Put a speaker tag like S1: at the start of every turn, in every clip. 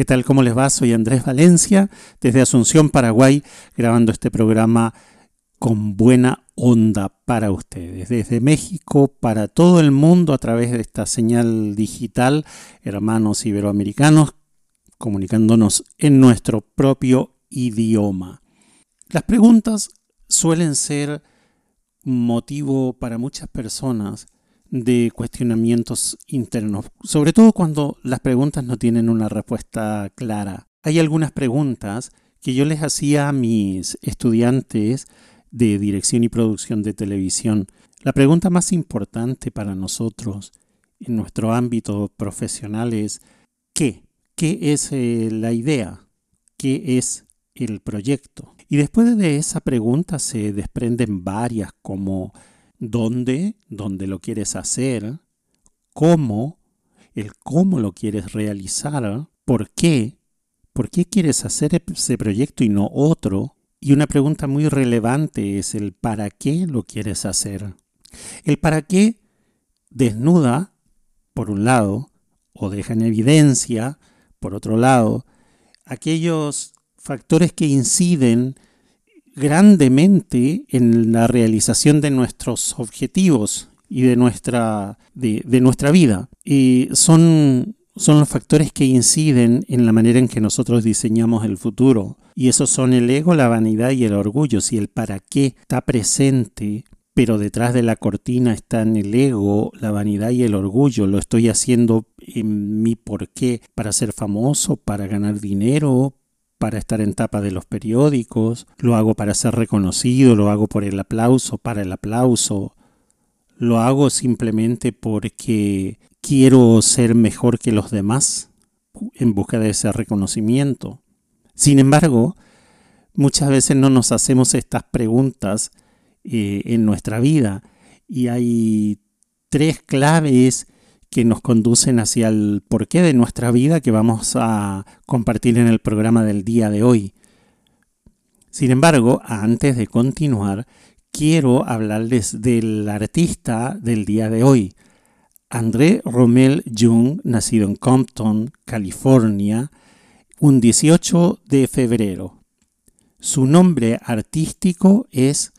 S1: ¿Qué tal? ¿Cómo les va? Soy Andrés Valencia, desde Asunción, Paraguay, grabando este programa con buena onda para ustedes. Desde México, para todo el mundo, a través de esta señal digital, hermanos iberoamericanos, comunicándonos en nuestro propio idioma. Las preguntas suelen ser motivo para muchas personas de cuestionamientos internos, sobre todo cuando las preguntas no tienen una respuesta clara. Hay algunas preguntas que yo les hacía a mis estudiantes de dirección y producción de televisión. La pregunta más importante para nosotros en nuestro ámbito profesional es ¿qué? ¿Qué es eh, la idea? ¿Qué es el proyecto? Y después de esa pregunta se desprenden varias como dónde, dónde lo quieres hacer, cómo, el cómo lo quieres realizar, por qué, por qué quieres hacer ese proyecto y no otro. Y una pregunta muy relevante es el para qué lo quieres hacer. El para qué desnuda, por un lado, o deja en evidencia, por otro lado, aquellos factores que inciden grandemente en la realización de nuestros objetivos y de nuestra, de, nuestra vida. Son, son los factores que inciden en la manera en que nosotros diseñamos el futuro. Y esos son el ego, la vanidad y el orgullo. Si el para qué está presente, pero detrás de la cortina están el ego, la vanidad y el orgullo. Lo estoy haciendo en mi por qué, para ser famoso, para ganar dinero, para estar en tapa de los periódicos, lo hago para ser reconocido, lo hago por el aplauso, para el aplauso, lo hago simplemente porque quiero ser mejor que los demás en busca de ese reconocimiento. Sin embargo, muchas veces no nos hacemos estas preguntas eh, en nuestra vida y hay tres claves que nos conducen hacia el porqué de nuestra vida que vamos a compartir en el programa del día de hoy. Sin embargo, antes de continuar, quiero hablarles del artista del día de hoy. André Rommel Jung, nacido en Compton, California, un 18 de febrero. Su nombre artístico es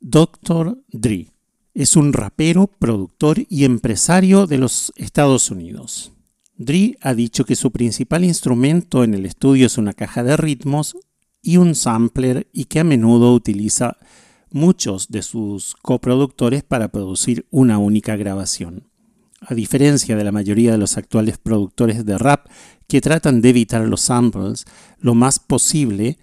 S1: Dr. Dre. Es un rapero, productor y empresario de los Estados Unidos. Dre ha dicho que su principal instrumento en el estudio es una caja de ritmos y un sampler y que a menudo utiliza muchos de sus coproductores para producir una única grabación. A diferencia de la mayoría de los actuales productores de rap que tratan de evitar los samples lo más posible,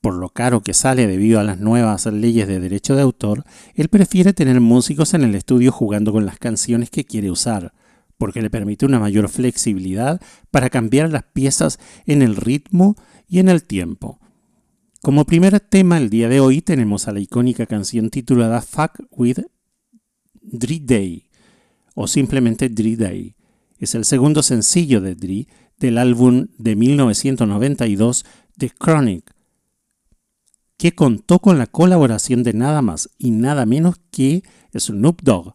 S1: por lo caro que sale debido a las nuevas leyes de derecho de autor, él prefiere tener músicos en el estudio jugando con las canciones que quiere usar, porque le permite una mayor flexibilidad para cambiar las piezas en el ritmo y en el tiempo. Como primer tema el día de hoy tenemos a la icónica canción titulada Fuck with Dre Day, o simplemente Dre Day. Es el segundo sencillo de Dre del álbum de 1992 The Chronic, que contó con la colaboración de nada más y nada menos que Snoop Dogg,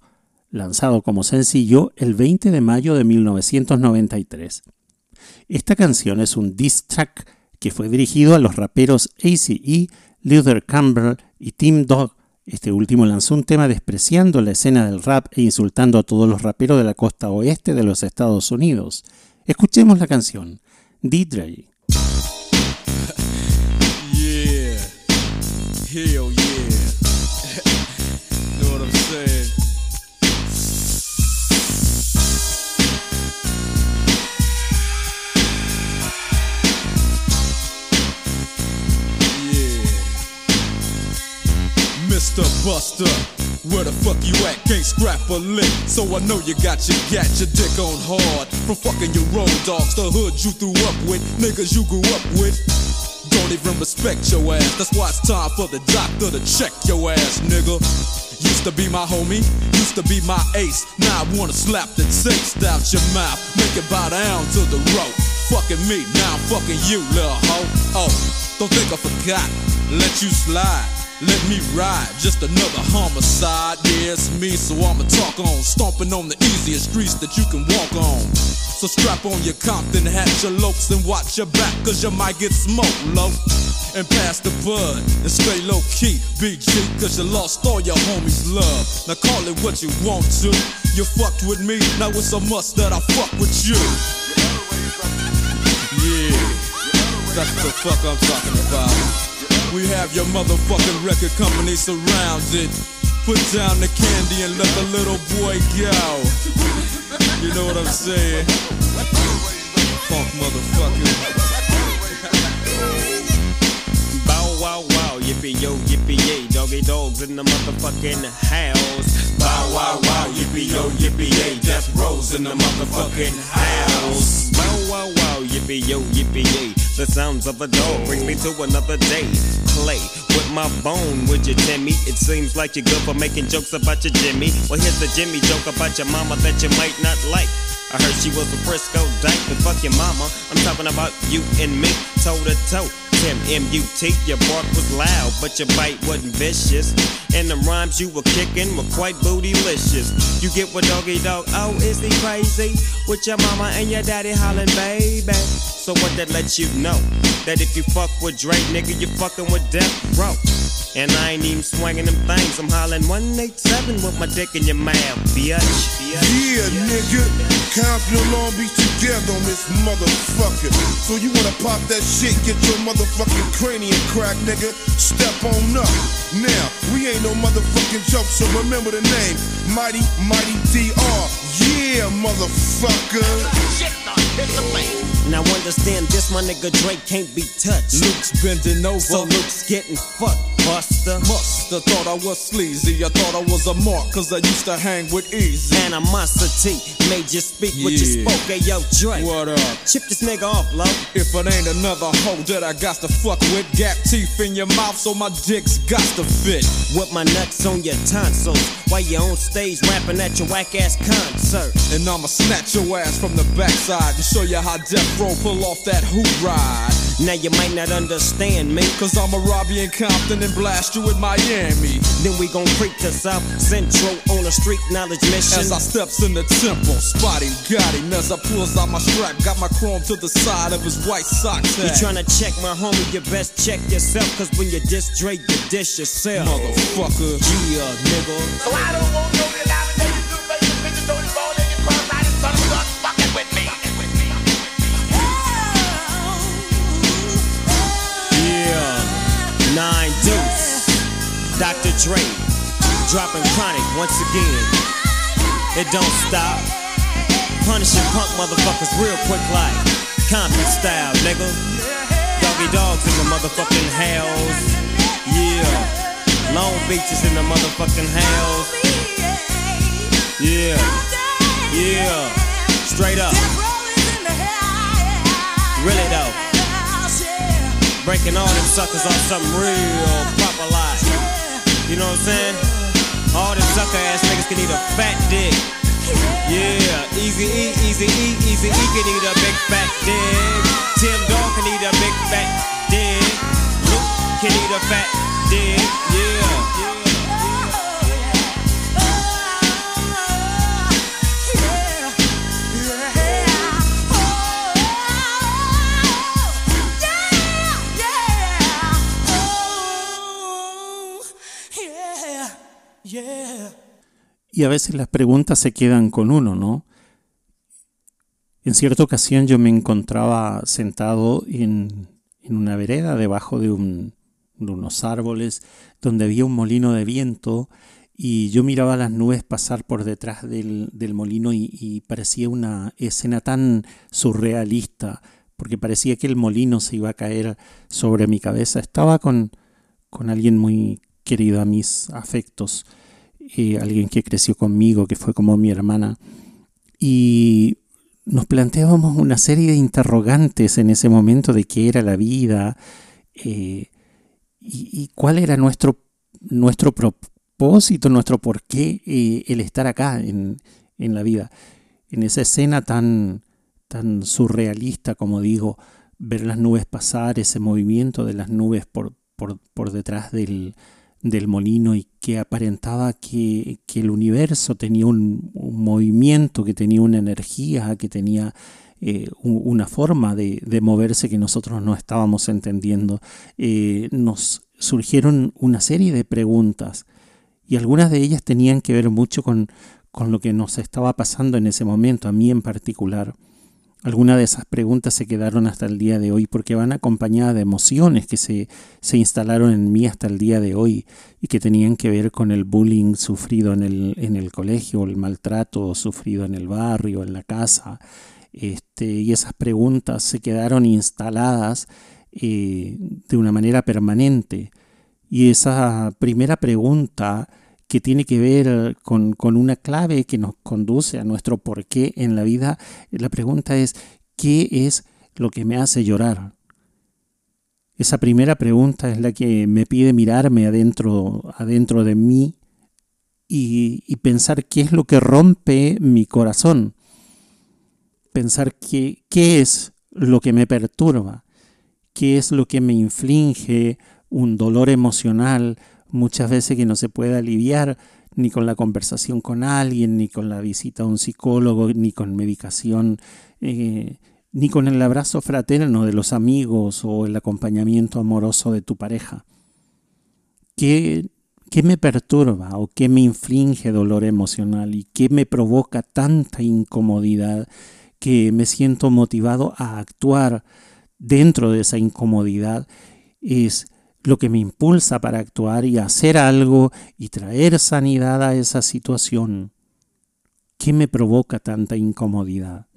S1: lanzado como sencillo el 20 de mayo de 1993. Esta canción es un diss track que fue dirigido a los raperos ACE, Luther Campbell y Tim Dog. Este último lanzó un tema despreciando la escena del rap e insultando a todos los raperos de la costa oeste de los Estados Unidos. Escuchemos la canción, D-Dre. Hell yeah. know what I'm saying? Yeah. Mr. Buster.
S2: Where the fuck you at? Can't scrap a lick. So I know you got your gat, your dick on hard. From fucking your road dogs, the hood you threw up with, niggas you grew up with. Don't even respect your ass. That's why it's time for the doctor to check your ass, nigga. Used to be my homie, used to be my ace. Now I wanna slap the taste out your mouth. Make it bow down to the rope. Fucking me, now I'm fucking you, little hoe. Oh, don't think I forgot. Let you slide. Let me ride, just another homicide. Yeah, it's me, so I'ma talk on. Stomping on the easiest streets that you can walk on. So strap on your Compton hat, your lokes, and watch your back, cause you might get smoked low. And pass the bud, and stay low key, BG, cause you lost all your homies' love. Now call it what you want to. You fucked with me, now it's a must that I fuck with you. Yeah, that's the fuck I'm talking about. We have your motherfucking record company surrounded. Put down the candy and let the little boy go. You know what I'm saying? Funk motherfucker.
S3: Bow wow wow, yippee yo, yippee yay, doggy dogs in the motherfucking house. Bow wow wow, yippee yo, yippee yay, death rolls in the motherfucking house. Bow wow yippee yo, yippee yay. The sounds of a dog bring me to another day. Play with my bone, would you, Timmy? It seems like you're good for making jokes about your Jimmy. Well, here's the Jimmy joke about your mama that you might not like. I heard she was a Frisco dyke, but fuck your mama. I'm talking about you and me, toe to toe. Tim M-U-T, your bark was loud, but your bite wasn't vicious. And the rhymes you were kicking were quite bootylicious. You get what doggy dog, oh, is he crazy? With your mama and your daddy hollering, baby. So what that lets you know? That if you fuck with Drake, nigga, you fucking with Death Row. And I ain't even swinging them things. I'm hollering 187 with my dick in your mouth, bitch.
S4: Yeah, nigga. Compton Long Beach together on this motherfucker. So you wanna pop that shit, get your motherfucking cranium crack, nigga. Step on up. Now, we ain't no motherfucking joke, so remember the name. Mighty, Mighty DR. Yeah, motherfucker.
S3: Now understand this, my nigga Drake can't be touched.
S2: Luke's bending over.
S3: So Luke's getting fucked, Buster.
S2: Musta thought I was sleazy. I thought I was a mark, cause I used to hang with Easy.
S3: Animosity made you speak what you spoke. Hey, yo, Drake.
S2: What up?
S3: Chip this nigga off, low.
S2: If it ain't another hoe that I got to fuck with, gap teeth in your mouth, so my dick's got to fit.
S3: With my nuts on your tonsils. While you on stage rapping at your whack ass concert.
S2: And I'ma snatch your ass from the backside and show you how Death Row pull off that hoop ride.
S3: Now you might not understand me.
S2: Cause I'ma rob you in Compton and blast you in Miami.
S3: Then we gon' creep to South Central on a street knowledge mission.
S2: As I steps in the temple, spotty got him as I pulls out my strap, got my chrome to the side of his white socks.
S3: You tryna check my homie, you best check yourself. Cause when you diss Drake, you dish yourself.
S2: Motherfucker.
S3: Yeah, uh, nigga.
S5: So I don't want no
S3: nine deuce. Dr. Dre dropping chronic once again. It don't stop. Punishing punk motherfuckers real quick like Compton style, nigga. Doggy dogs in the motherfucking house. Yeah, Long Beach is in the motherfucking house. Yeah, yeah, straight up. Really though. Breaking all them suckers off something real proper like. You know what I'm saying? All them sucker ass niggas can eat a fat dick. Yeah, easy E, easy E, easy E can eat a big fat dick. Tim Dog can eat a big fat dick. Luke can eat a fat dick. Yeah.
S1: Y a veces las preguntas se quedan con uno, ¿no? En cierta ocasión yo me encontraba sentado en, en una vereda debajo de, un- de unos árboles donde había un molino de viento y yo miraba las nubes pasar por detrás del, del molino y, y parecía una escena tan surrealista porque parecía que el molino se iba a caer sobre mi cabeza. Estaba con, con alguien muy querido a mis afectos alguien que creció conmigo, que fue como mi hermana, y nos planteábamos una serie de interrogantes en ese momento de qué era la vida eh, y, y, cuál era nuestro, nuestro propósito, nuestro porqué eh, el estar acá en, en, la vida. En esa escena tan, tan surrealista, como digo, ver las nubes pasar, ese movimiento de las nubes por, por, por detrás del, del molino y que aparentaba que, que el universo tenía un, movimiento, que tenía una energía, que tenía eh, una forma de, de, moverse que nosotros no estábamos entendiendo. Eh, nos surgieron una serie de preguntas y algunas de ellas tenían que ver mucho con, con lo que nos estaba pasando en ese momento, a mí en particular. Algunas de esas preguntas se quedaron hasta el día de hoy porque van acompañadas de emociones que se, se, instalaron en mí hasta el día de hoy y que tenían que ver con el bullying sufrido en el, en el colegio, el maltrato sufrido en el barrio, en la casa. Este, y esas preguntas se quedaron instaladas eh, de una manera permanente. Y esa primera pregunta que tiene que ver con, con, una clave que nos conduce a nuestro porqué en la vida, la pregunta es, ¿qué es lo que me hace llorar? Esa primera pregunta es la que me pide mirarme adentro, adentro de mí y, y pensar qué es lo que rompe mi corazón. Pensar qué es lo que me perturba, qué es lo que me inflige un dolor emocional, muchas veces que no se puede aliviar ni con la conversación con alguien, ni con la visita a un psicólogo, ni con medicación, eh, ni con el abrazo fraterno de los amigos o el acompañamiento amoroso de tu pareja. ¿Qué, qué me perturba o qué me inflige dolor emocional y qué me provoca tanta incomodidad que me siento motivado a actuar dentro de esa incomodidad? Es lo que me impulsa para actuar y hacer algo y traer sanidad a esa situación. ¿Qué me provoca tanta incomodidad?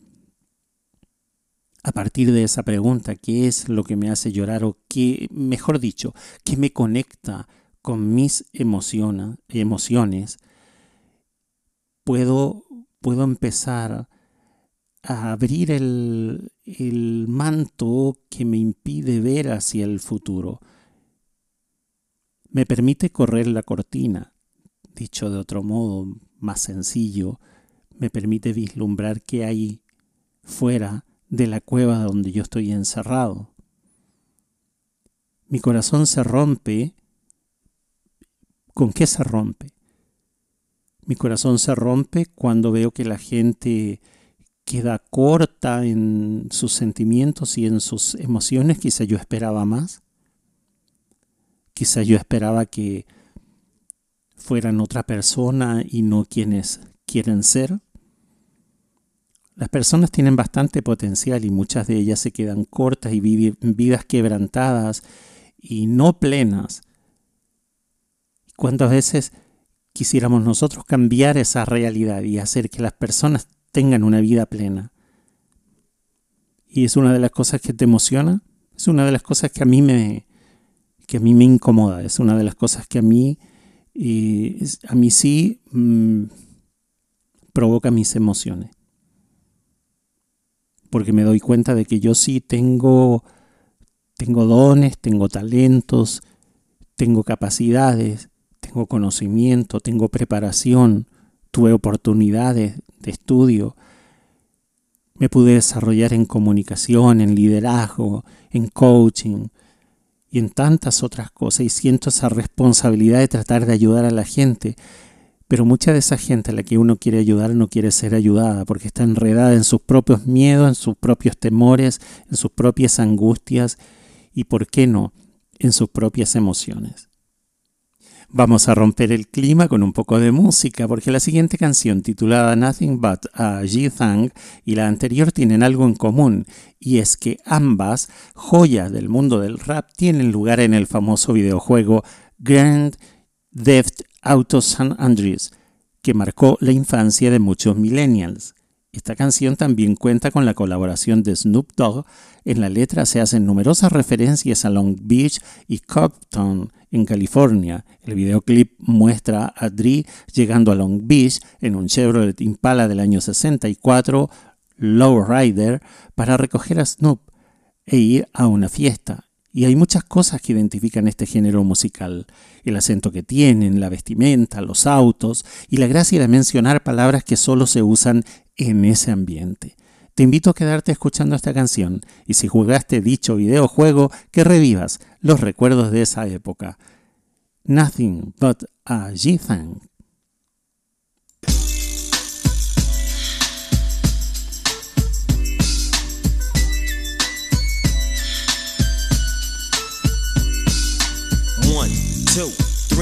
S1: A partir de esa pregunta, ¿qué es lo que me hace llorar o qué, mejor dicho, qué me conecta con mis emociones, puedo, puedo empezar a abrir el manto que me impide ver hacia el futuro me permite correr la cortina, dicho de otro modo más sencillo, me permite vislumbrar qué hay fuera de la cueva donde yo estoy encerrado. Mi corazón se rompe. ¿Con qué se rompe? Mi corazón se rompe cuando veo que la gente queda corta en sus sentimientos y en sus emociones, quizá yo esperaba más. Quizá yo esperaba que fueran otra persona y no quienes quieren ser. Las personas tienen bastante potencial y muchas de ellas se quedan cortas y viven vidas quebrantadas y no plenas. ¿Cuántas veces quisiéramos nosotros cambiar esa realidad y hacer que las personas tengan una vida plena? Y es una de las cosas que te emociona, es una de las cosas que a mí me, que a mí me incomoda, es una de las cosas que a mí, eh, a mí sí mmm, provoca mis emociones. Porque me doy cuenta de que yo sí tengo, tengo dones, tengo talentos, tengo capacidades, tengo conocimiento, tengo preparación, tuve oportunidades de estudio, me pude desarrollar en comunicación, en liderazgo, en coaching, y en tantas otras cosas y siento esa responsabilidad de tratar de ayudar a la gente. Pero mucha de esa gente a la que uno quiere ayudar no quiere ser ayudada porque está enredada en sus propios miedos, en sus propios temores, en sus propias angustias y, ¿por qué no?, en sus propias emociones. Vamos a romper el clima con un poco de música, porque la siguiente canción, titulada Nothing But a G-Thang, y la anterior tienen algo en común, y es que ambas, joyas del mundo del rap, tienen lugar en el famoso videojuego Grand Theft Auto San Andreas, que marcó la infancia de muchos millennials. Esta canción también cuenta con la colaboración de Snoop Dogg. En la letra se hacen numerosas referencias a Long Beach y Compton en California. El videoclip muestra a Dre llegando a Long Beach en un Chevrolet Impala del año 64, Lowrider, para recoger a Snoop e ir a una fiesta. Y hay muchas cosas que identifican este género musical. El acento que tienen, la vestimenta, los autos y la gracia de mencionar palabras que solo se usan en ese ambiente. Te invito a quedarte escuchando esta canción y si jugaste dicho videojuego, que revivas los recuerdos de esa época. Nothing but a G-Thang.
S3: One, two,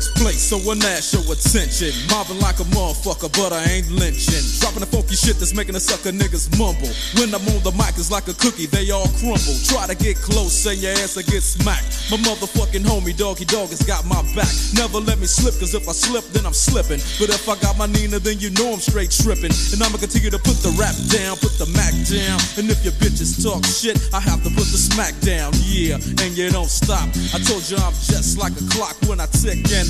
S2: takes place, so that show attention. Mobbing like a motherfucker, but I ain't lynching. Dropping the funky shit that's making the sucker niggas mumble. When I'm on the mic, it's like a cookie, they all crumble. Try to get close, and your ass will get smacked. My motherfucking homie, doggy dog, has got my back. Never let me slip, cause if I slip, then I'm slipping. But if I got my Nina, then you know I'm straight tripping. And I'ma continue to put the rap down, put the Mac down. And if your bitches talk shit, I have to put the smack down. Yeah, and you don't stop. I told you I'm just like a clock when I tick and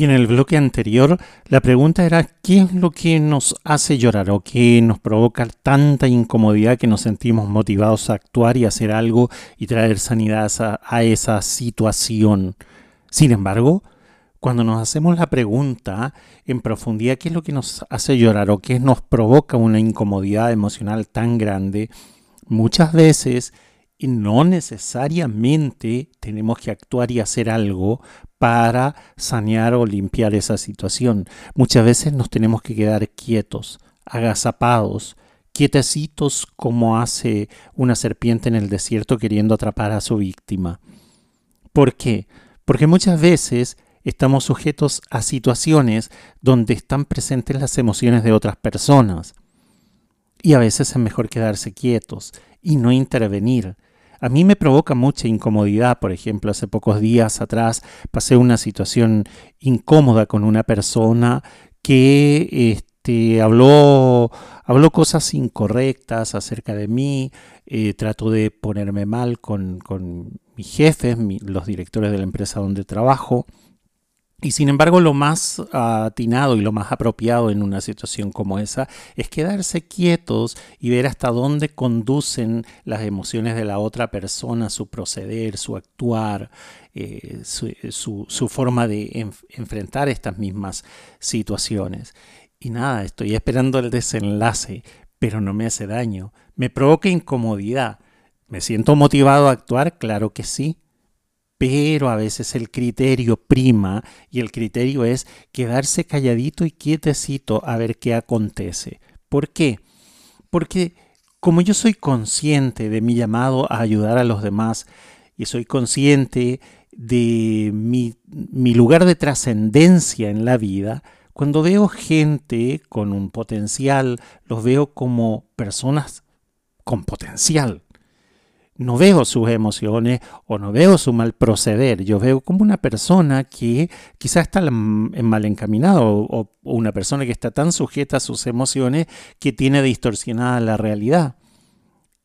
S1: Y en el bloque anterior, la pregunta era ¿qué es lo que nos hace llorar o qué nos provoca tanta incomodidad que nos sentimos motivados a actuar y hacer algo y traer sanidad a, esa situación? Sin embargo, cuando nos hacemos la pregunta en profundidad qué es lo que nos hace llorar o qué nos provoca una incomodidad emocional tan grande, muchas veces y no necesariamente tenemos que actuar y hacer algo para sanear o limpiar esa situación. Muchas veces nos tenemos que quedar quietos, agazapados, quietecitos como hace una serpiente en el desierto queriendo atrapar a su víctima. ¿Por qué? Porque muchas veces estamos sujetos a situaciones donde están presentes las emociones de otras personas. Y a veces es mejor quedarse quietos y no intervenir a mí me provoca mucha incomodidad, por ejemplo, hace pocos días atrás pasé una situación incómoda con una persona que este, habló, habló cosas incorrectas acerca de mí, eh, trató de ponerme mal con, con mis jefes, los directores de la empresa donde trabajo. Y sin embargo, lo más atinado y lo más apropiado en una situación como esa es quedarse quietos y ver hasta dónde conducen las emociones de la otra persona, su proceder, su actuar, eh, su, forma de enfrentar estas mismas situaciones. Y nada, estoy esperando el desenlace, pero no me hace daño. Me provoca incomodidad. ¿Me siento motivado a actuar? Claro que sí pero a veces el criterio prima y el criterio es quedarse calladito y quietecito a ver qué acontece. ¿Por qué? Porque como yo soy consciente de mi llamado a ayudar a los demás y soy consciente de mi, mi lugar de trascendencia en la vida, cuando veo gente con un potencial, los veo como personas con potencial, no veo sus emociones o no veo su mal proceder. Yo veo como una persona que quizás está mal encaminado o, una persona que está tan sujeta a sus emociones que tiene distorsionada la realidad.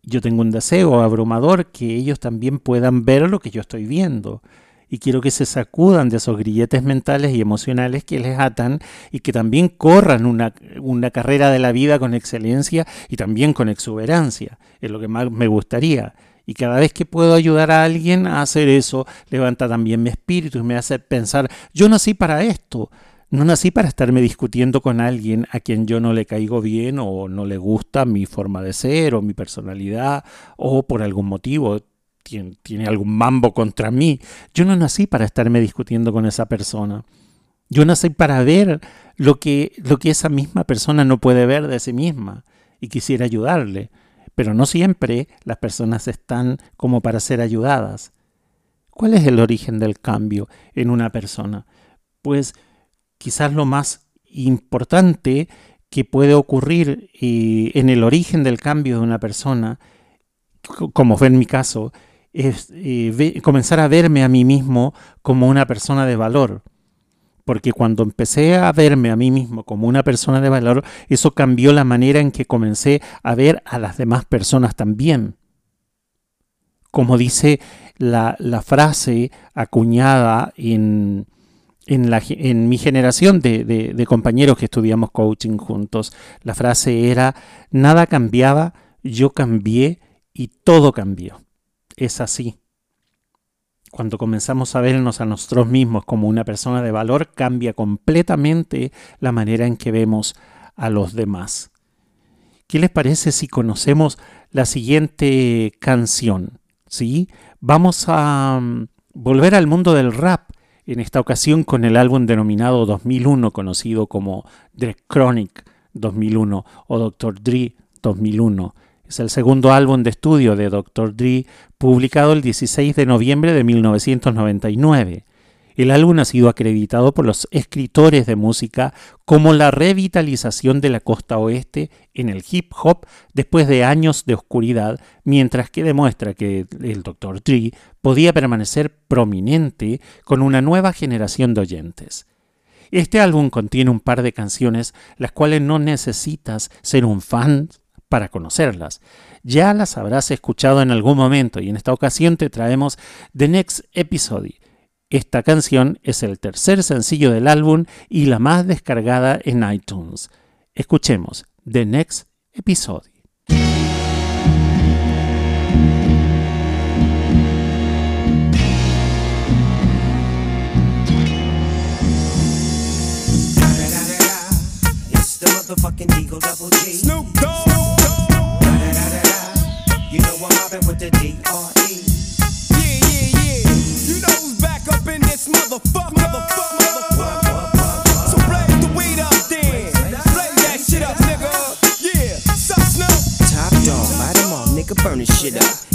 S1: Yo tengo un deseo abrumador que ellos también puedan ver lo que yo estoy viendo. Y quiero que se sacudan de esos grilletes mentales y emocionales que les atan y que también corran una, una carrera de la vida con excelencia y también con exuberancia. Es lo que más me gustaría y cada vez que puedo ayudar a alguien a hacer eso, levanta también mi espíritu y me hace pensar, yo nací para esto. No nací para estarme discutiendo con alguien a quien yo no le caigo bien o no le gusta mi forma de ser o mi personalidad o por algún motivo tiene, algún mambo contra mí. Yo no nací para estarme discutiendo con esa persona. Yo nací para ver lo que, lo que esa misma persona no puede ver de sí misma y quisiera ayudarle pero no siempre las personas están como para ser ayudadas. ¿Cuál es el origen del cambio en una persona? Pues quizás lo más importante que puede ocurrir en el origen del cambio de una persona, como fue en mi caso, es eh, comenzar a verme a mí mismo como una persona de valor porque cuando empecé a verme a mí mismo como una persona de valor, eso cambió la manera en que comencé a ver a las demás personas también. Como dice la, frase acuñada en, en, mi generación de, de compañeros que estudiamos coaching juntos, la frase era, nada cambiaba, yo cambié y todo cambió. Es así. Cuando comenzamos a vernos a nosotros mismos como una persona de valor, cambia completamente la manera en que vemos a los demás. ¿Qué les parece si conocemos la siguiente canción? ¿Sí? Vamos a mm, volver al mundo del rap, en esta ocasión con el álbum denominado 2001, conocido como The Chronic 2001 o Dr. Dre 2001. Es el segundo álbum de estudio de Dr. Dre, publicado el 16 de noviembre de 1999. El álbum ha sido acreditado por los escritores de música como la revitalización de la costa oeste en el hip hop después de años de oscuridad, mientras que demuestra que el Dr. Dre podía permanecer prominente con una nueva generación de oyentes. Este álbum contiene un par de canciones las cuales no necesitas ser un fan para conocerlas. Ya las habrás escuchado en algún momento y en esta ocasión te traemos The Next Episode. Esta canción es el tercer sencillo del álbum y la más descargada en iTunes. Escuchemos The Next Episode.
S3: You know I'm mobbing with the D.R.E.
S6: Yeah, yeah, yeah. You know who's back up in this motherfucker. Motherfucker, motherfucker. So blaze the weed up then. Blaze that shit up, nigga. Yeah. Sup, Snoop?
S3: Top dog, light 'em all, nigga, burn this shit up.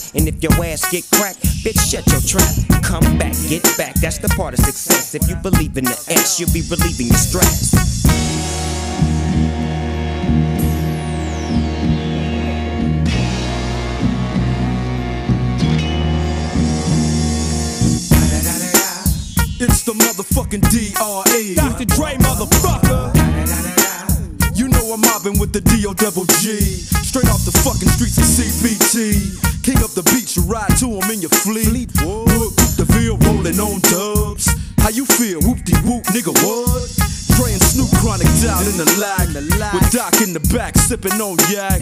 S3: And if your ass get cracked, bitch, shut your trap. Come back, get back, that's the part of success. If you believe in the ass, you'll be relieving your stress.
S2: It's the motherfucking DRE.
S6: Dr. Dre, motherfucker.
S2: You know I'm mobbing with the DO double G. Straight off the fucking streets of CBT. Up the beach, you ride to him in your fleet. Look, the Ville rolling on dubs. How you feel? Whoop de whoop, nigga, what? And Snoop chronic down in the lag. With Doc in the back, sipping on yak.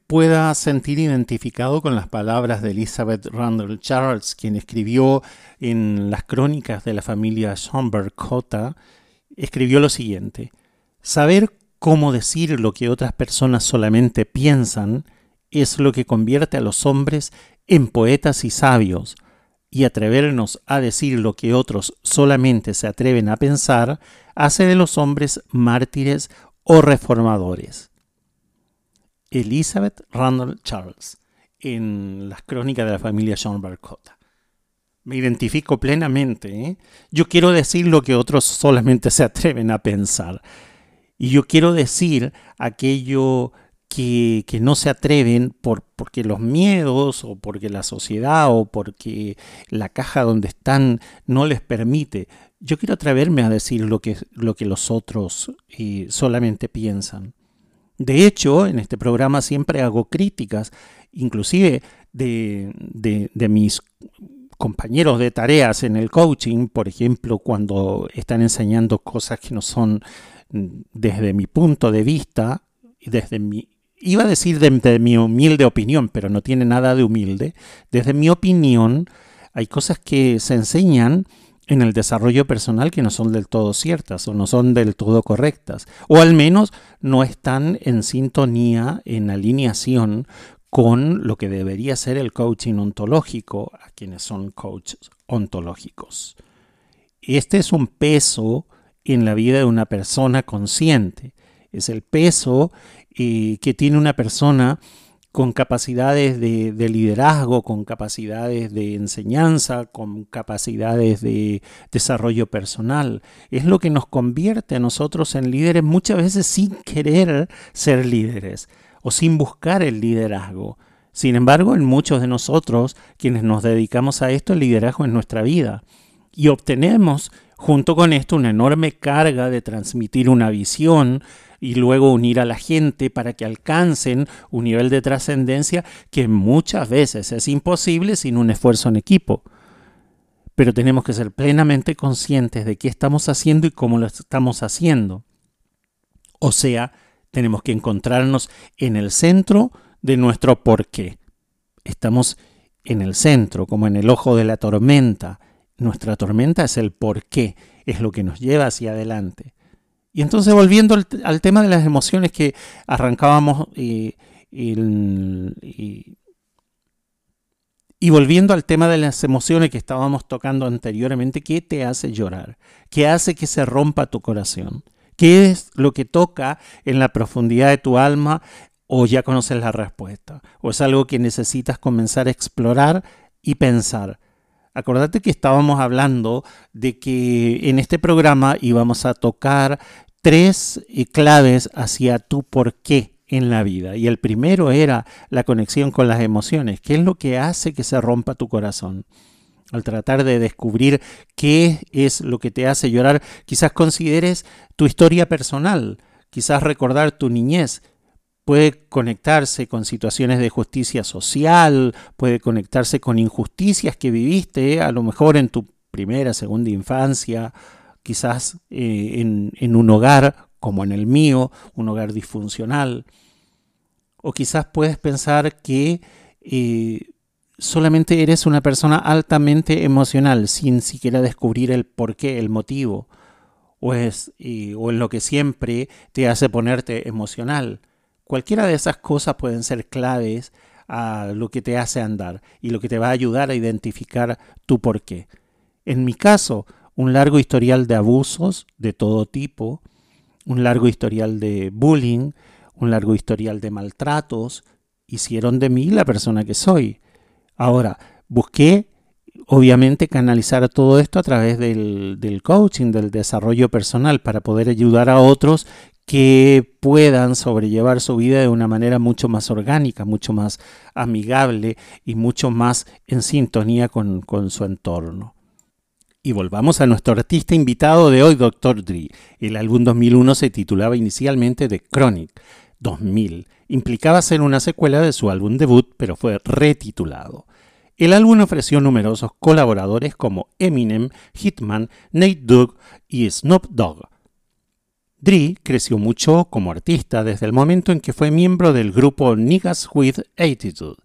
S1: puedas sentir identificado con las palabras de Elizabeth Randall Charles, quien escribió en las crónicas de la familia Schomburg Cota, escribió lo siguiente: Saber cómo decir lo que otras personas solamente piensan es lo que convierte a los hombres en poetas y sabios, y atrevernos a decir lo que otros solamente se atreven a pensar hace de los hombres mártires o reformadores. Elizabeth Randall Charles, en las crónicas de la familia Schomburg Cota. Me identifico plenamente. ¿eh? Yo quiero decir lo que otros solamente se atreven a pensar. Y yo quiero decir aquello que, que no se atreven por, porque los miedos o porque la sociedad o porque la caja donde están no les permite. Yo quiero atreverme a decir lo que, lo que los otros eh, solamente piensan. De hecho, en este programa siempre hago críticas, inclusive de, mis compañeros de tareas en el coaching, por ejemplo, cuando están enseñando cosas que no son desde mi punto de vista, desde mi, iba a decir desde mi humilde opinión, pero no tiene nada de humilde, desde mi opinión hay cosas que se enseñan en el desarrollo personal que no son del todo ciertas o no son del todo correctas, o al menos no están en sintonía, en alineación con lo que debería ser el coaching ontológico a quienes son coaches ontológicos. Este es un peso en la vida de una persona consciente, es el peso eh, que tiene una persona con capacidades de, de, liderazgo, con capacidades de enseñanza, con capacidades de desarrollo personal. Es lo que nos convierte a nosotros en líderes muchas veces sin querer ser líderes o sin buscar el liderazgo. Sin embargo, en muchos de nosotros, quienes nos dedicamos a esto, el liderazgo en nuestra vida. Y obtenemos junto con esto una enorme carga de transmitir una visión y luego unir a la gente para que alcancen un nivel de trascendencia que muchas veces es imposible sin un esfuerzo en equipo. Pero tenemos que ser plenamente conscientes de qué estamos haciendo y cómo lo estamos haciendo. O sea, tenemos que encontrarnos en el centro de nuestro porqué. Estamos en el centro, como en el ojo de la tormenta. Nuestra tormenta es el porqué, es lo que nos lleva hacia adelante. Y entonces volviendo al, tema de las emociones que arrancábamos eh, y, y volviendo al tema de las emociones que estábamos tocando anteriormente, ¿qué te hace llorar? ¿Qué hace que se rompa tu corazón? ¿Qué es lo que toca en la profundidad de tu alma o ya conoces la respuesta? ¿O es algo que necesitas comenzar a explorar y pensar? Acordate que estábamos hablando de que en este programa íbamos a tocar tres eh, claves hacia tu por qué en la vida. Y el primero era la conexión con las emociones. ¿Qué es lo que hace que se rompa tu corazón? Al tratar de descubrir qué es lo que te hace llorar, quizás consideres tu historia personal, quizás recordar tu niñez, puede conectarse con situaciones de justicia social, puede conectarse con injusticias que viviste, a lo mejor en tu primera, segunda infancia, quizás eh, en, un hogar como en el mío, un hogar disfuncional. O quizás puedes pensar que eh, solamente eres una persona altamente emocional, sin siquiera descubrir el porqué, el motivo, o, es, eh, o en lo que siempre te hace ponerte emocional. Cualquiera de esas cosas pueden ser claves a lo que te hace andar y lo que te va a ayudar a identificar tu porqué. En mi caso, un largo historial de abusos de todo tipo, un largo historial de bullying, un largo historial de maltratos, hicieron de mí la persona que soy. Ahora, busqué obviamente canalizar todo esto a través del, del, coaching, del desarrollo personal, para poder ayudar a otros que puedan sobrellevar su vida de una manera mucho más orgánica, mucho más amigable y mucho más en sintonía con, su entorno. Y volvamos a nuestro artista invitado de hoy, Dr. Dre. El álbum 2001 se titulaba inicialmente The Chronic 2000. Implicaba ser una secuela de su álbum debut, pero fue retitulado. El álbum ofreció numerosos colaboradores como Eminem, Hitman, Nate Dogg y Snoop Dogg. Dre creció mucho como artista desde el momento en que fue miembro del grupo Niggas with Attitude,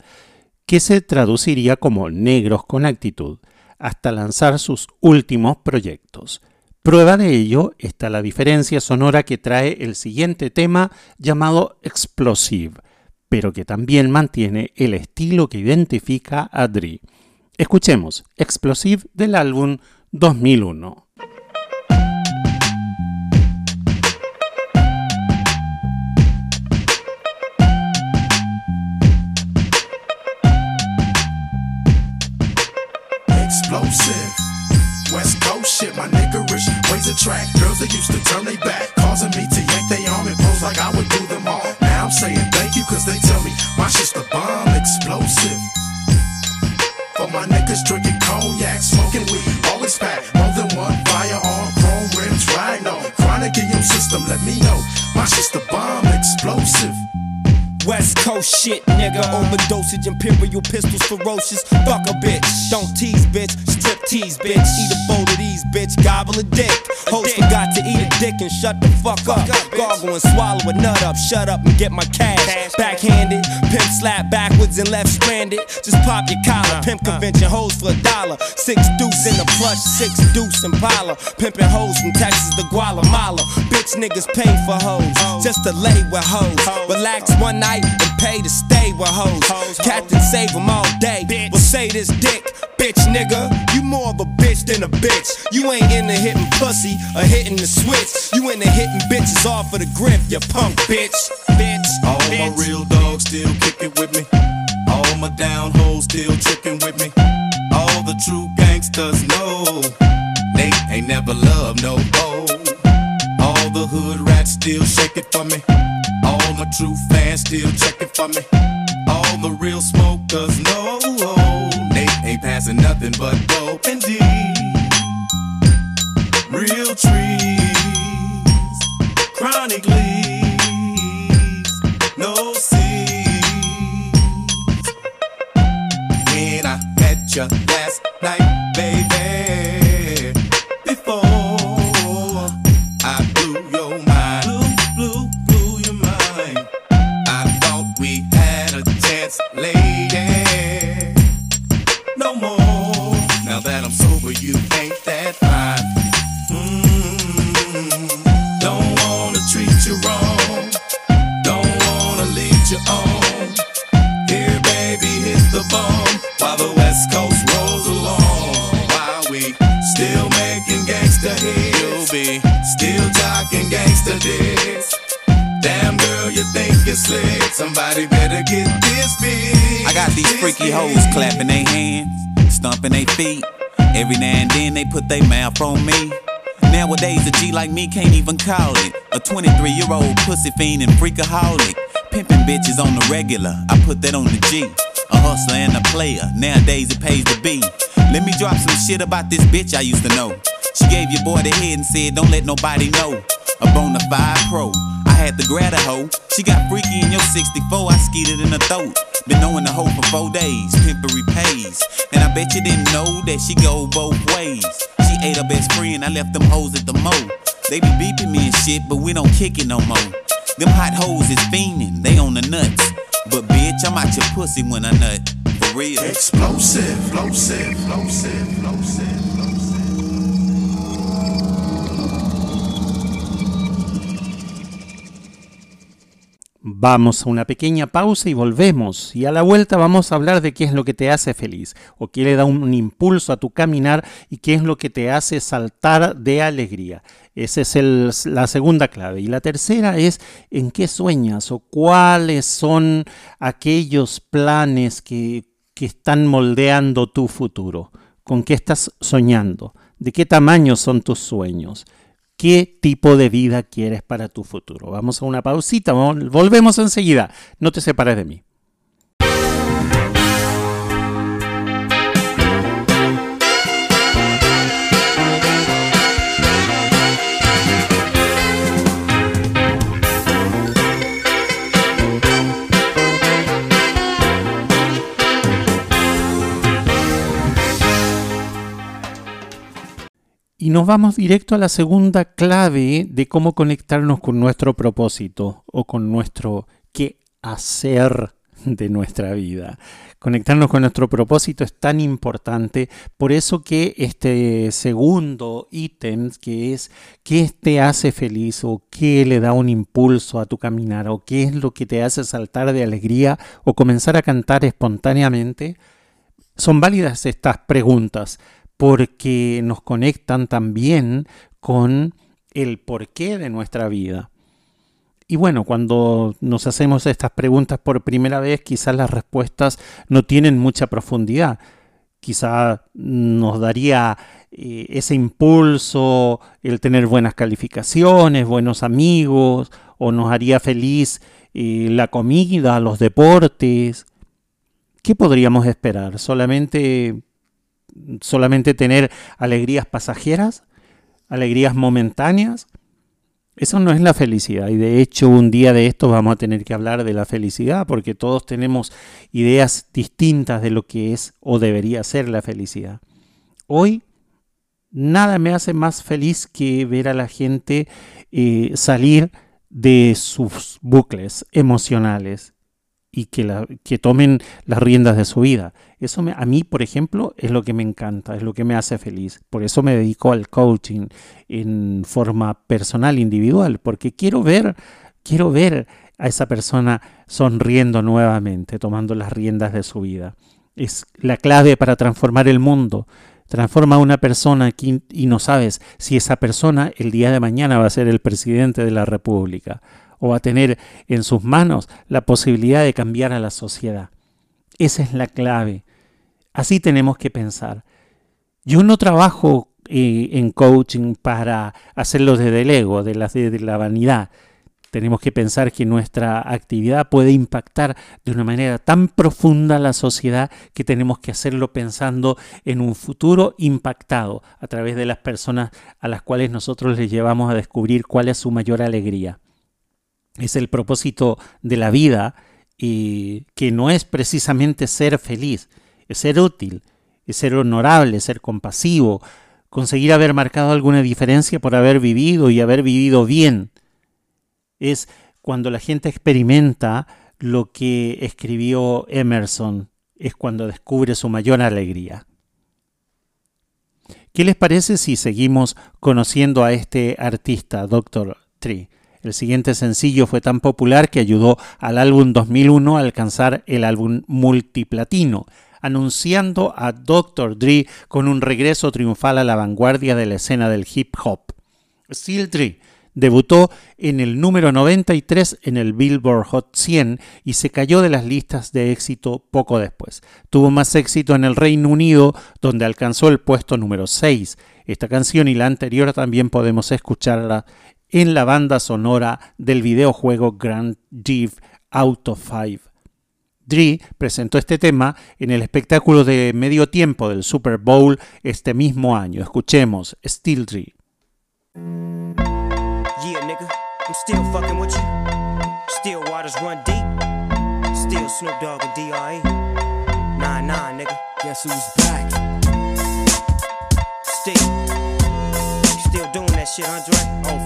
S1: que se traduciría como Negros con Actitud, hasta lanzar sus últimos proyectos. Prueba de ello está la diferencia sonora que trae el siguiente tema llamado Explosive, pero que también mantiene el estilo que identifica a Dre. Escuchemos Explosive del álbum 2001.
S7: Explosive. West Coast shit, my niggerish ways attract girls that used to turn they back, causing me to yank they arm and pose like I would do them all. Now I'm saying thank you cause they tell me my shit's the bomb explosive. For my niggas drinking cognac, smoking weed, always pack more than one firearm, chrome rims, rhino, chronic in your system, let me know. My shit's the bomb explosive.
S6: West Coast shit, nigga. Overdosage, imperial pistols, ferocious. Fuck a bitch. Don't tease, bitch. Strip tease, bitch. Eat a bowl of these, bitch. Gobble a dick. Host forgot to eat a dick and shut the fuck up. Gargle and swallow a nut up. Shut up and get my cash. Backhanded. Pimp slap backwards and left stranded. Just pop your collar. Pimp convention hoes for a dollar. Six deuce in the plush, six deuce in Impala. Pimping hoes from Texas to Guatemala. Bitch niggas pay for hoes. Just to lay with hoes. Relax one night and pay to stay with hoes. Captain save them all day. We'll say this dick, bitch nigga. You more of a bitch than a bitch. You ain't into hitting pussy or hitting the switch. You into hitting bitches off of the grip, you punk bitch. Bitch.
S8: All my real dogs still kicking with me. All my down hoes still tricking with me. All the true gangsters still checking for me.
S9: 23 year old pussy fiend and freakaholic. Pimping bitches on the regular, I put that on the G. A hustler and a player, nowadays it pays to be. Let me drop some shit about this bitch I used to know. She gave your boy the head and said, Don't let nobody know. A bona fide pro, I had to grab a hoe. She got freaky in your 64, I skeeted in her throat. Been knowing the hoe for four days, pimpery pays. And I bet you didn't know that she go both ways. She ate her best friend, I left them hoes at the mo. They be beeping me and shit, but we don't kick it no more. Them hot hoes is fiending, they on the nuts. But bitch, I'm out your pussy when I nut. For real.
S7: Explosive, explosive, explosive, explosive.
S1: Vamos a una pequeña pausa y volvemos. Y a la vuelta vamos a hablar de qué es lo que te hace feliz o qué le da un impulso a tu caminar y qué es lo que te hace saltar de alegría. Esa es el- la segunda clave. Y la tercera es en qué sueñas o cuáles son aquellos planes que, que están moldeando tu futuro. ¿Con qué estás soñando? ¿De qué tamaño son tus sueños? ¿Qué tipo de vida quieres para tu futuro? Vamos a una pausita, vol- volvemos enseguida. No te separes de mí. Y nos vamos directo a la segunda clave de cómo conectarnos con nuestro propósito o con nuestro qué hacer de nuestra vida. Conectarnos con nuestro propósito es tan importante, por eso que este segundo ítem, que es qué te hace feliz o qué le da un impulso a tu caminar o qué es lo que te hace saltar de alegría o comenzar a cantar espontáneamente, son válidas estas preguntas porque nos conectan también con el porqué de nuestra vida. Y bueno, cuando nos hacemos estas preguntas por primera vez, quizás las respuestas no tienen mucha profundidad. Quizá nos daría eh, ese impulso el tener buenas calificaciones, buenos amigos, o nos haría feliz eh, la comida, los deportes. ¿Qué podríamos esperar? ¿Solamente solamente tener alegrías pasajeras, alegrías momentáneas. Eso no es la felicidad y de hecho un día de estos vamos a tener que hablar de la felicidad porque todos tenemos ideas distintas de lo que es o debería ser la felicidad. Hoy nada me hace más feliz que ver a la gente eh, salir de sus bucles emocionales y que, que tomen las riendas de su vida. Eso me, a mí, por ejemplo, es lo que me encanta, es lo que me hace feliz. Por eso me dedico al coaching en forma personal, individual, porque quiero ver, quiero ver a esa persona sonriendo nuevamente, tomando las riendas de su vida. Es la clave para transformar el mundo. Transforma a una persona y no sabes si esa persona el día de mañana va a ser el presidente de la República o a tener en sus manos la posibilidad de cambiar a la sociedad. Esa es la clave. Así tenemos que pensar. Yo no trabajo eh, en coaching para hacerlo desde el ego, de la, de la vanidad. Tenemos que pensar que nuestra actividad puede impactar de una manera tan profunda a la sociedad que tenemos que hacerlo pensando en un futuro impactado a través de las personas a las cuales nosotros les llevamos a descubrir cuál es su mayor alegría. Es el propósito de la vida y que no es precisamente ser feliz, es ser útil, es ser honorable, ser compasivo, conseguir haber marcado alguna diferencia por haber vivido y haber vivido bien. Es cuando la gente experimenta lo que escribió Emerson, es cuando descubre su mayor alegría. ¿Qué les parece si seguimos conociendo a este artista, Dr. Tree? El siguiente sencillo fue tan popular que ayudó al álbum 2001 a alcanzar el álbum multiplatino, anunciando a Dr. Dre con un regreso triunfal a la vanguardia de la escena del hip hop. Still Dre debutó en el número 93 en el Billboard Hot 100 y se cayó de las listas de éxito poco después. Tuvo más éxito en el Reino Unido, donde alcanzó el puesto número 6. Esta canción y la anterior también podemos escucharla en la banda sonora del videojuego Grand Theft Auto 5. Dre presentó este tema en el espectáculo de medio tiempo del Super Bowl este mismo año. Escuchemos Still Dre.
S3: Yeah, nigga, I'm still fucking with you. Still waters run deep. Still Snoop Dogg and D.R.E. Nah, nah, nigga. Guess who's back? Still. Still doing that shit, Andre? Oh,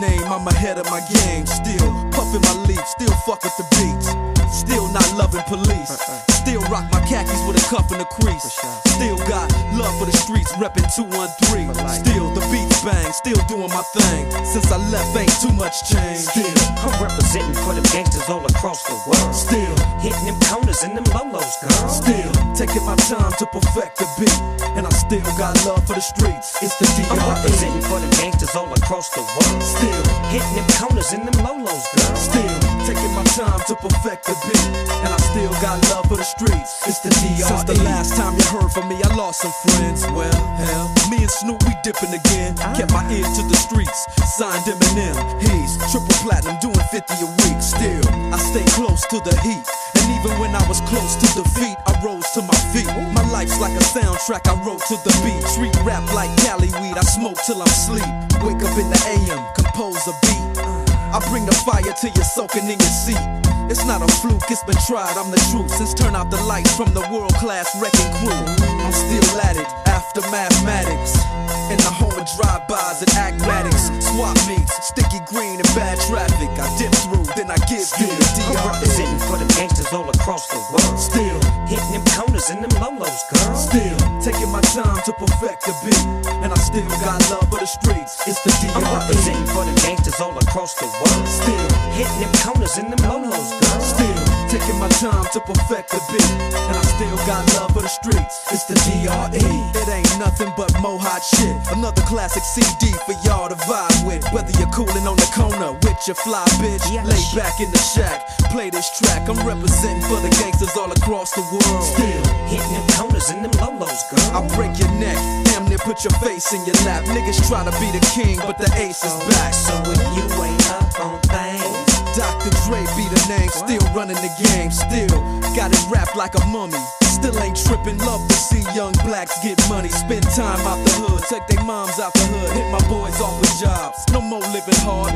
S2: name, I'm ahead of my game. Still puffin' my leaf, still fuck with the beats. Still not loving police. Uh-uh. Still rock my khakis with a cuff and a crease. Still got love for the streets, reppin' 213. Still the beats bang, still doing my thing. Since I left, ain't too much change. Still,
S3: I'm representing for the gangsters all across the world.
S2: still,
S3: Hitting them corners and them lolos, girl.
S2: still taking my time to perfect the beat. And I still got love for the streets. It's the
S3: I'm
S2: DRE.
S3: representing for them gangsters all across the world.
S2: Still,
S3: Hitting them corners and them lolos, girl.
S2: Still taking my time to perfect the beat, and I still got love for the streets. It's the DRE. Since the last time you heard from me, I lost some friends. Well, hell, me and Snoop we dipping again. Kept my ear to the streets, signed Eminem. He's triple platinum, doing 50 a week. Still, I stay close to the heat. And even when I was close to defeat, life's like a soundtrack I wrote to the beat. Street rap like Cali weed, I smoke till I'm sleep. Wake up in the AM, compose a beat. I bring the fire till you're soaking in your seat. It's not a fluke, it's been tried, I'm the truth. Since turn out the lights from the world class wrecking crew, I'm still at it after mathematics. In the home of drive-bys and acmatics, swap meets, sticky green and bad traffic. I dip through, then I give you the
S3: I'm representing for them gangsters all across the world.
S2: Still,
S3: Hitting them and them lolos, girl.
S2: still taking my time to perfect the beat, and I still got love for the streets. It's the D.R.E.
S3: I'm representing for them gangsters all across the world.
S2: Still,
S3: Hitting them corners and them lolos, girl.
S2: Still taking my time to perfect the beat, and I still got love for the streets. It's the DRE. It ain't nothing but mohawk shit. Another classic CD for y'all to vibe with. Whether you're cooling on the with your fly bitch, lay back in the shack, play this track. I'm representing for the gangsters all across the world. Still.
S3: Hitting them corners and them lolos, girl.
S2: I'll break your neck, damn near put your face in your lap. Niggas try to be the king, but the ace is oh, back.
S3: So if you ain't up on things,
S2: Dr. Dre be the name, still running the game, still got it wrapped like a mummy. Still ain't tripping, love to see young blacks get money. Spend time out the hood, take their moms out the hood, hit my boys off with jobs. No more living hard, barbecues every day,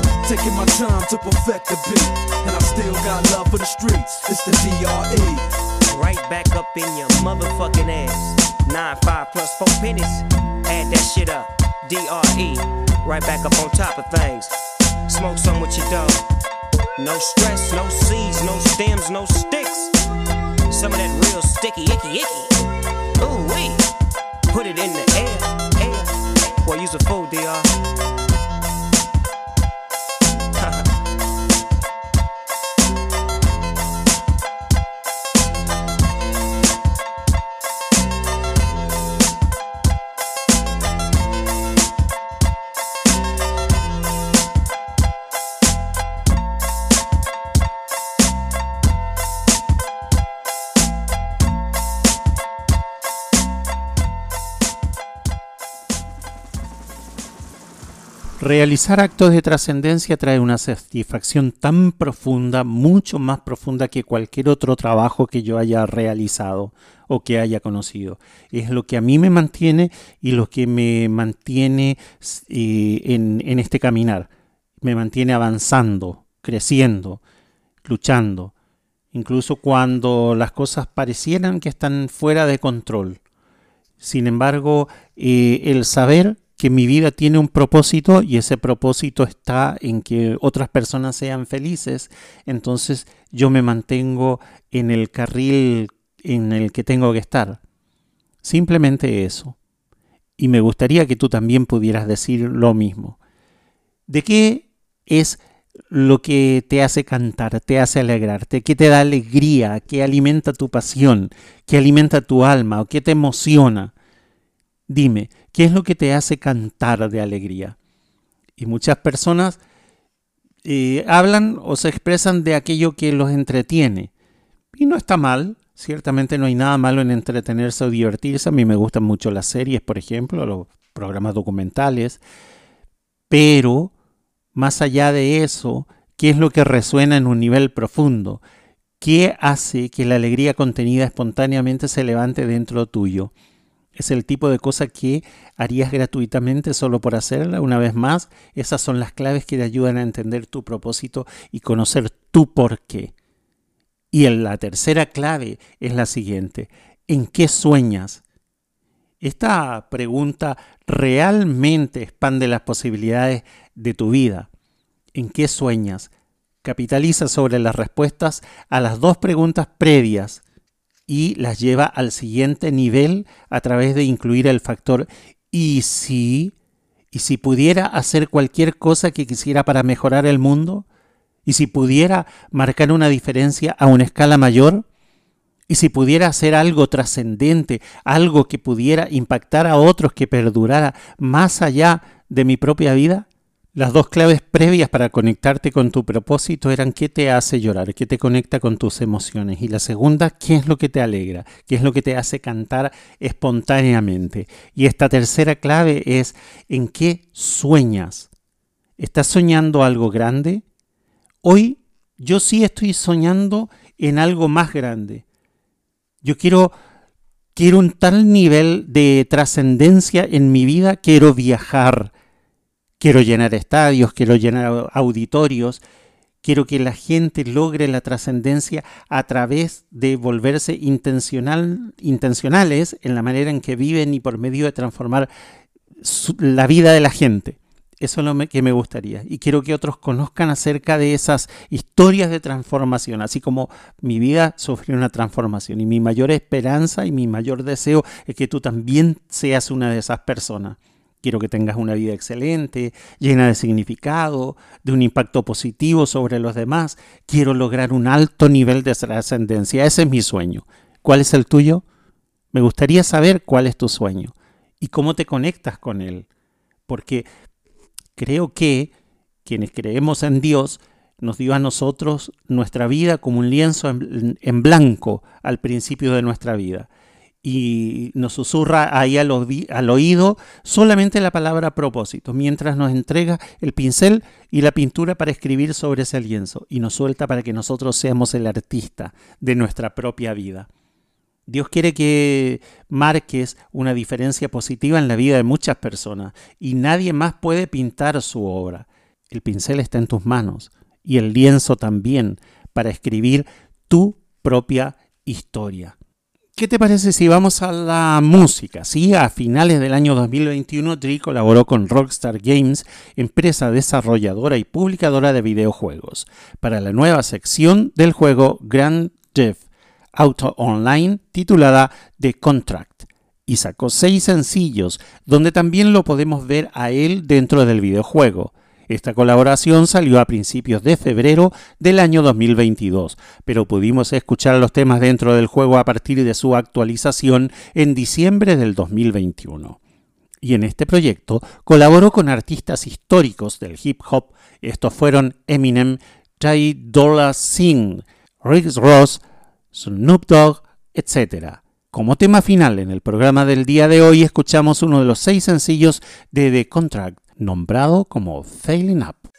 S2: taking my time to perfect the beat, and I still got love for the streets. It's the. D.R.E.
S6: Right back up in your motherfucking ass. Nine five plus four pennies. Add that shit up. D.R.E. Right back up on top of things. Smoke some with your dog. No stress, no seeds, no stems, no sticks. Some of that real sticky, icky, icky. Ooh wee. Put it in the air, air. Boy, use a fool, DR.
S1: Realizar actos de trascendencia trae una satisfacción tan profunda, mucho más profunda que cualquier otro trabajo que yo haya realizado o que haya conocido. Es lo que a mí me mantiene y lo que me mantiene eh, en, este caminar. Me mantiene avanzando, creciendo, luchando, incluso cuando las cosas parecieran que están fuera de control. Sin embargo, eh, el saber que mi vida tiene un propósito y ese propósito está en que otras personas sean felices, entonces yo me mantengo en el carril en el que tengo que estar. Simplemente eso. Y me gustaría que tú también pudieras decir lo mismo. ¿De qué es lo que te hace cantar, te hace alegrarte, qué te da alegría, qué alimenta tu pasión, qué alimenta tu alma o qué te emociona? Dime, ¿qué es lo que te hace cantar de alegría? Y muchas personas eh, hablan o se expresan de aquello que los entretiene. Y no está mal, ciertamente no hay nada malo en entretenerse o divertirse. A mí me gustan mucho las series, por ejemplo, los programas documentales. Pero, más allá de eso, ¿qué es lo que resuena en un nivel profundo? ¿Qué hace que la alegría contenida espontáneamente se levante dentro tuyo? Es el tipo de cosa que harías gratuitamente solo por hacerla. Una vez más, esas son las claves que te ayudan a entender tu propósito y conocer tu por qué. Y en la tercera clave es la siguiente. ¿En qué sueñas? Esta pregunta realmente expande las posibilidades de tu vida. ¿En qué sueñas? Capitaliza sobre las respuestas a las dos preguntas previas y las lleva al siguiente nivel a través de incluir el factor ¿y si? ¿Y si pudiera hacer cualquier cosa que quisiera para mejorar el mundo? ¿Y si pudiera marcar una diferencia a una escala mayor? ¿Y si pudiera hacer algo trascendente, algo que pudiera impactar a otros, que perdurara más allá de mi propia vida? Las dos claves previas para conectarte con tu propósito eran qué te hace llorar, qué te conecta con tus emociones. Y la segunda, qué es lo que te alegra, qué es lo que te hace cantar espontáneamente. Y esta tercera clave es en qué sueñas. ¿Estás soñando algo grande? Hoy yo sí estoy soñando en algo más grande. Yo quiero, quiero un tal nivel de trascendencia en mi vida, quiero viajar Quiero llenar estadios, quiero llenar auditorios, quiero que la gente logre la trascendencia a través de volverse intencional, intencionales en la manera en que viven y por medio de transformar la vida de la gente. Eso es lo que me gustaría. Y quiero que otros conozcan acerca de esas historias de transformación, así como mi vida sufrió una transformación. Y mi mayor esperanza y mi mayor deseo es que tú también seas una de esas personas. Quiero que tengas una vida excelente, llena de significado, de un impacto positivo sobre los demás. Quiero lograr un alto nivel de trascendencia. Ese es mi sueño. ¿Cuál es el tuyo? Me gustaría saber cuál es tu sueño y cómo te conectas con él. Porque creo que quienes creemos en Dios nos dio a nosotros nuestra vida como un lienzo en, en blanco al principio de nuestra vida. Y nos susurra ahí al, al oído solamente la palabra propósito, mientras nos entrega el pincel y la pintura para escribir sobre ese lienzo y nos suelta para que nosotros seamos el artista de nuestra propia vida. Dios quiere que marques una diferencia positiva en la vida de muchas personas y nadie más puede pintar su obra. El pincel está en tus manos y el lienzo también para escribir tu propia historia. ¿Qué te parece si vamos a la música? Sí, a finales del año 2021 Dre colaboró con Rockstar Games, empresa desarrolladora y publicadora de videojuegos, para la nueva sección del juego Grand Theft Auto Online titulada The Contract y sacó seis sencillos donde también lo podemos ver a él dentro del videojuego. Esta colaboración salió a principios de febrero del año 2022, pero pudimos escuchar los temas dentro del juego a partir de su actualización en diciembre del 2021. Y en este proyecto colaboró con artistas históricos del hip hop. Estos fueron Eminem, Ty Dolla Sign, Rick Ross, Snoop Dogg, etc. Como tema final en el programa del día de hoy escuchamos uno de los seis sencillos de The Contract, nombrado como Failing Up.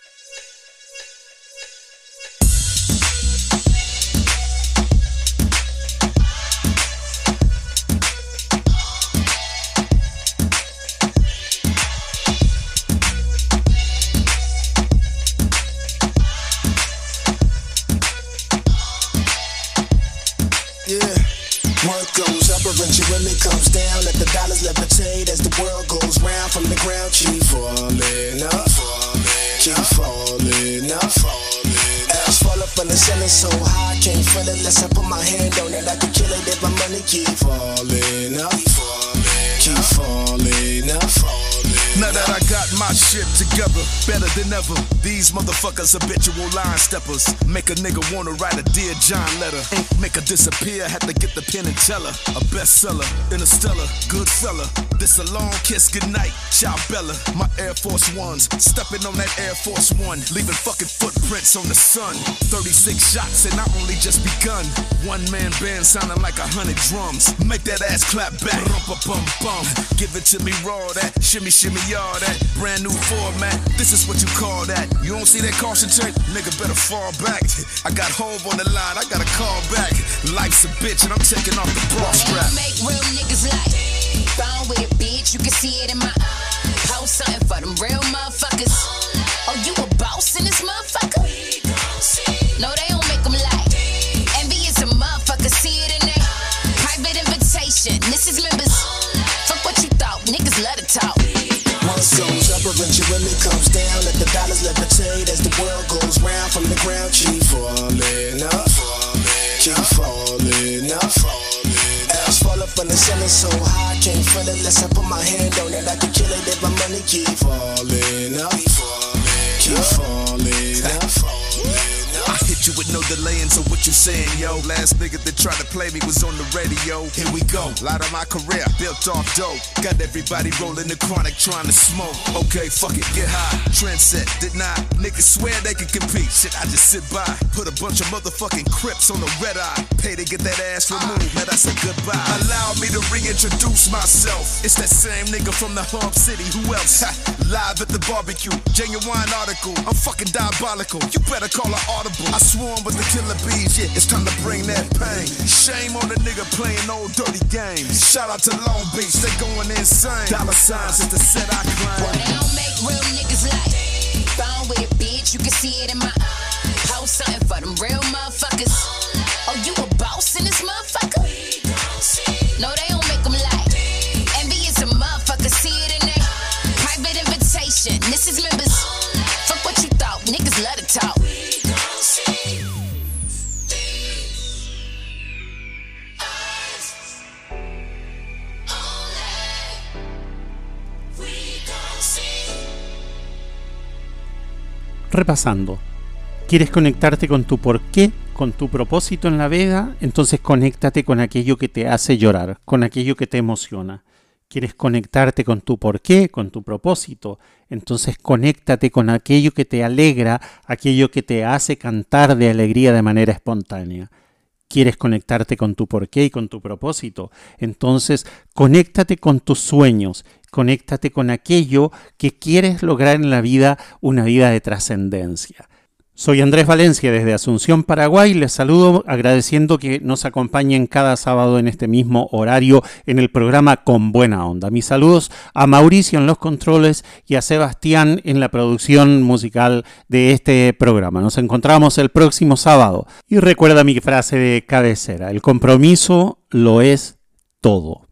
S7: Up eventually comes down. Let the dollars levitate as the world goes round from the ground. Keep falling up, keep falling up. Ass fall up on the ceiling so high, I can't feel it unless I put my hand on it. I could kill it if my money keep falling up, keep falling up.
S4: Now that I got my shit together, better than ever. These motherfuckers habitual line steppers. Make a nigga wanna write a Dear John letter. Make her disappear, had to get the pen and tell her. A bestseller, interstellar, good fella. This a long kiss goodnight, ciao Bella. My Air Force Ones, stepping on that Air Force One, leaving fucking footprints on the sun. 36 shots and I only just begun. One man band sounding like a hundred drums. Make that ass clap back, rumpa bum bum. Give it to me raw, that shimmy shimmy y'all, that brand new format. This is what you call that. You don't see that caution tape? Nigga better fall back. I got Hove on the line, I gotta call back. Life's a bitch and I'm taking off the bra strap.
S10: Make real niggas like Bone with it, bitch. You can see it in my eyes. post something for them real motherfuckers.
S7: World goes round from the ground. Keep falling up, keep falling up. Ass fall up on the ceiling so high, can't feel it unless I put my hand
S4: what you saying, yo? Last nigga that tried to play me was on the radio. Here we go. Lot of my career built off dope. Got everybody rolling the chronic trying to smoke. Okay, fuck it, get high. Trendset, did not. Niggas swear they can compete. Shit, I just sit by. Put a bunch of motherfucking crips on the red eye. Pay to get that ass removed. Now I say goodbye. Allow me to reintroduce myself. It's that same nigga from the Hump City. Who else? Live at the barbecue. Genuine article. I'm fucking diabolical. You better call an audible. I swarm with the killer bees. Yeah, it's time to bring that pain. Shame on the nigga playing old dirty games. Shout out to Long Beach. They going insane. Dollar signs is the set I claim.
S10: They don't make real niggas like Bone with it, bitch. You can see it in my eyes. post something for them real
S1: Repasando. ¿Quieres conectarte con tu porqué, con tu propósito en la vida? Entonces conéctate con aquello que te hace llorar, con aquello que te emociona. quieres conectarte con tu porqué, con tu propósito, entonces conéctate con aquello que te alegra, aquello que te hace cantar de alegría de manera espontánea. ¿Quieres conectarte con tu porqué y con tu propósito? Entonces conéctate con tus sueños, conéctate con aquello que quieres lograr en la vida, una vida de trascendencia. Soy Andrés Valencia desde Asunción, Paraguay. Les saludo agradeciendo que nos acompañen cada sábado en este mismo horario en el programa Con Buena Onda. Mis saludos a Mauricio en los controles y a Sebastián en la producción musical de este programa. Nos encontramos el próximo sábado. Y recuerda mi frase de cabecera, el compromiso lo es todo.